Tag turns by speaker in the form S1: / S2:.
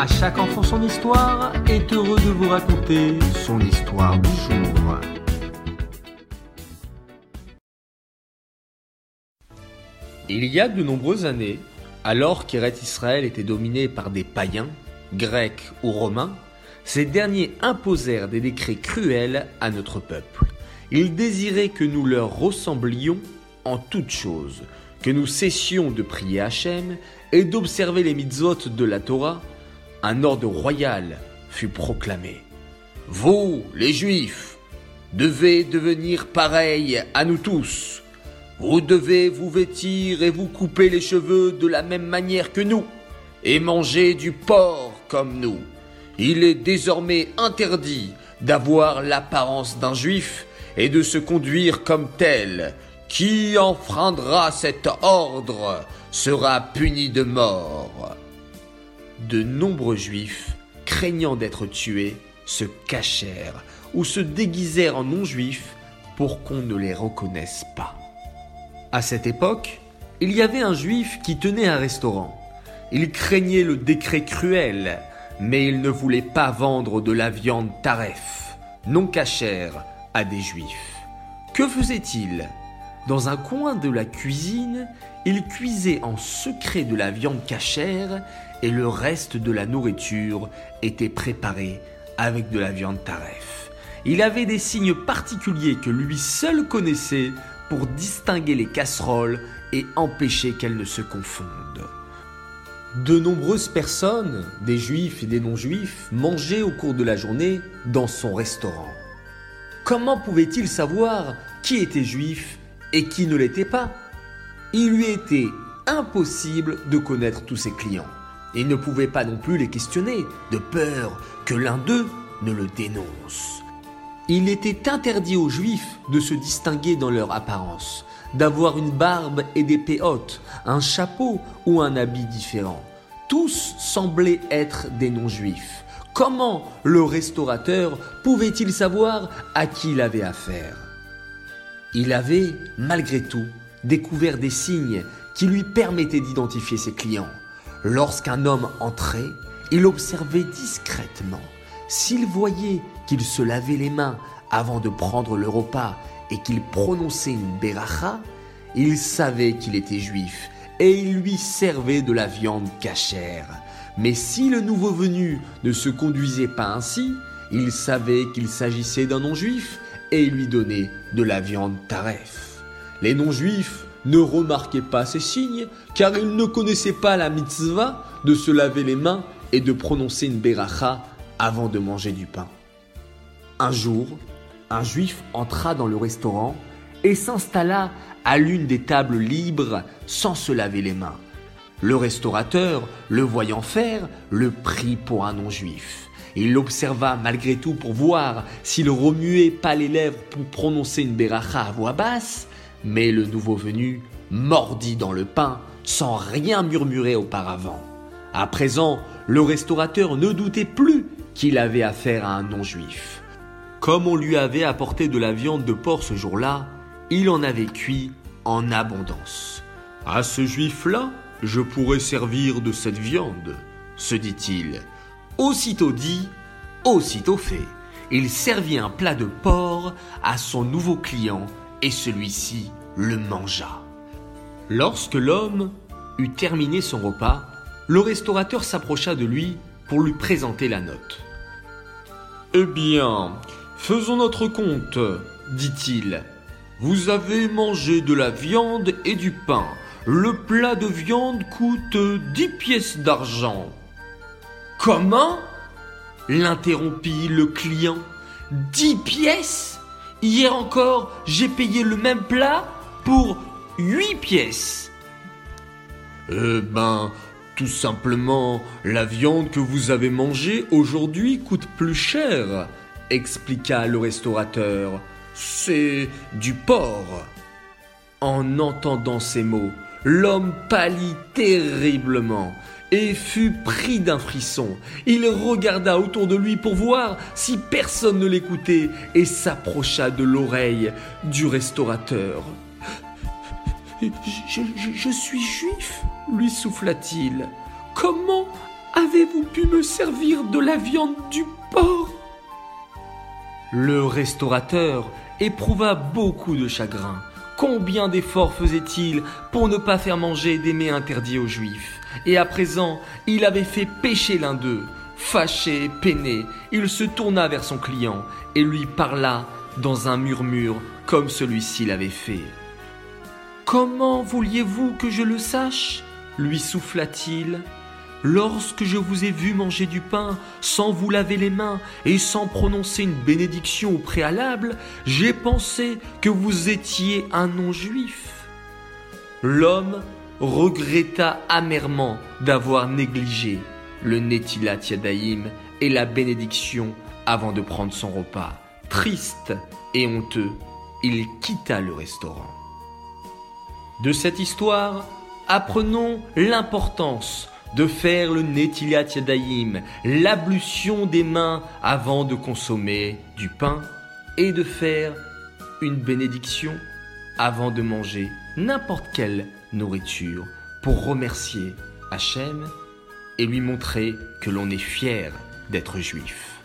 S1: À chaque enfant son histoire est heureux de vous raconter son histoire du jour.
S2: Il y a de nombreuses années, alors qu'Eret Israël était dominé par des païens, grecs ou romains, ces derniers imposèrent des décrets cruels à notre peuple. Ils désiraient que nous leur ressemblions en toutes choses, que nous cessions de prier Hachem et d'observer les mitzvot de la Torah. Un ordre royal fut proclamé. Vous, les Juifs, devez devenir pareils à nous tous. Vous devez vous vêtir et vous couper les cheveux de la même manière que nous, et manger du porc comme nous. Il est désormais interdit d'avoir l'apparence d'un juif et de se conduire comme tel. Qui enfreindra cet ordre sera puni de mort. De nombreux juifs, craignant d'être tués, se cachèrent ou se déguisèrent en non-juifs pour qu'on ne les reconnaisse pas. À cette époque, il y avait un juif qui tenait un restaurant. Il craignait le décret cruel, mais il ne voulait pas vendre de la viande taref, non cachère, à des juifs. Que faisait-il? Dans un coin de la cuisine, il cuisait en secret de la viande cachère et le reste de la nourriture était préparé avec de la viande taref. Il avait des signes particuliers que lui seul connaissait pour distinguer les casseroles et empêcher qu'elles ne se confondent. De nombreuses personnes, des juifs et des non-juifs, mangeaient au cours de la journée dans son restaurant. Comment pouvait-il savoir qui était juif et qui ne l'était pas Il lui était impossible de connaître tous ses clients. Il ne pouvait pas non plus les questionner, de peur que l'un d'eux ne le dénonce. Il était interdit aux juifs de se distinguer dans leur apparence, d'avoir une barbe et des péotes, un chapeau ou un habit différent. Tous semblaient être des non-juifs. Comment le restaurateur pouvait-il savoir à qui il avait affaire? Il avait, malgré tout, découvert des signes qui lui permettaient d'identifier ses clients. Lorsqu'un homme entrait, il observait discrètement. S'il voyait qu'il se lavait les mains avant de prendre le repas et qu'il prononçait une beracha, il savait qu'il était juif et il lui servait de la viande cachère. Mais si le nouveau venu ne se conduisait pas ainsi, il savait qu'il s'agissait d'un non-juif et lui donnait de la viande taref. Les non-juifs ne remarquaient pas ces signes car ils ne connaissaient pas la mitzvah de se laver les mains et de prononcer une beracha avant de manger du pain. Un jour, un juif entra dans le restaurant et s'installa à l'une des tables libres sans se laver les mains. Le restaurateur, le voyant faire, le prit pour un non-juif. Il l'observa malgré tout pour voir s'il remuait pas les lèvres pour prononcer une beracha à voix basse, mais le nouveau venu mordit dans le pain sans rien murmurer auparavant. À présent, le restaurateur ne doutait plus qu'il avait affaire à un non-juif. Comme on lui avait apporté de la viande de porc ce jour-là, il en avait cuit en abondance. À ce juif-là, je pourrais servir de cette viande, se dit-il. Aussitôt dit, aussitôt fait. Il servit un plat de porc à son nouveau client et celui-ci le mangea. Lorsque l'homme eut terminé son repas, le restaurateur s'approcha de lui pour lui présenter la note. Eh bien, faisons notre compte, dit-il. Vous avez mangé de la viande et du pain. Le plat de viande coûte dix pièces d'argent. Comment l'interrompit le client. Dix pièces Hier encore, j'ai payé le même plat pour huit pièces. Eh ben, tout simplement, la viande que vous avez mangée aujourd'hui coûte plus cher, expliqua le restaurateur. C'est du porc. En entendant ces mots, l'homme pâlit terriblement et fut pris d'un frisson. Il regarda autour de lui pour voir si personne ne l'écoutait et s'approcha de l'oreille du restaurateur. Je, suis juif, lui souffla-t-il. Comment
S3: avez-vous pu me servir de la viande du porc?
S2: Le restaurateur éprouva beaucoup de chagrin. Combien d'efforts faisait-il pour ne pas faire manger des mets interdits aux Juifs? Et à présent, il avait fait pécher l'un d'eux. Fâché, peiné, il se tourna vers son client et lui parla dans un murmure comme celui-ci l'avait fait. Comment vouliez-vous que je le sache? lui souffla-t-il. Lorsque je vous ai vu manger du pain sans vous laver les mains et sans prononcer une bénédiction au préalable, j'ai pensé que vous étiez un non-juif. L'homme regretta amèrement d'avoir négligé le Netilat Yadaïm et la bénédiction avant de prendre son repas. Triste et honteux, il quitta le restaurant. De cette histoire, apprenons l'importance de faire le Netilat Yadayim, l'ablution des mains avant de consommer du pain, et de faire une bénédiction avant de manger n'importe quelle nourriture pour remercier Hachem et lui montrer que l'on est fier d'être juif.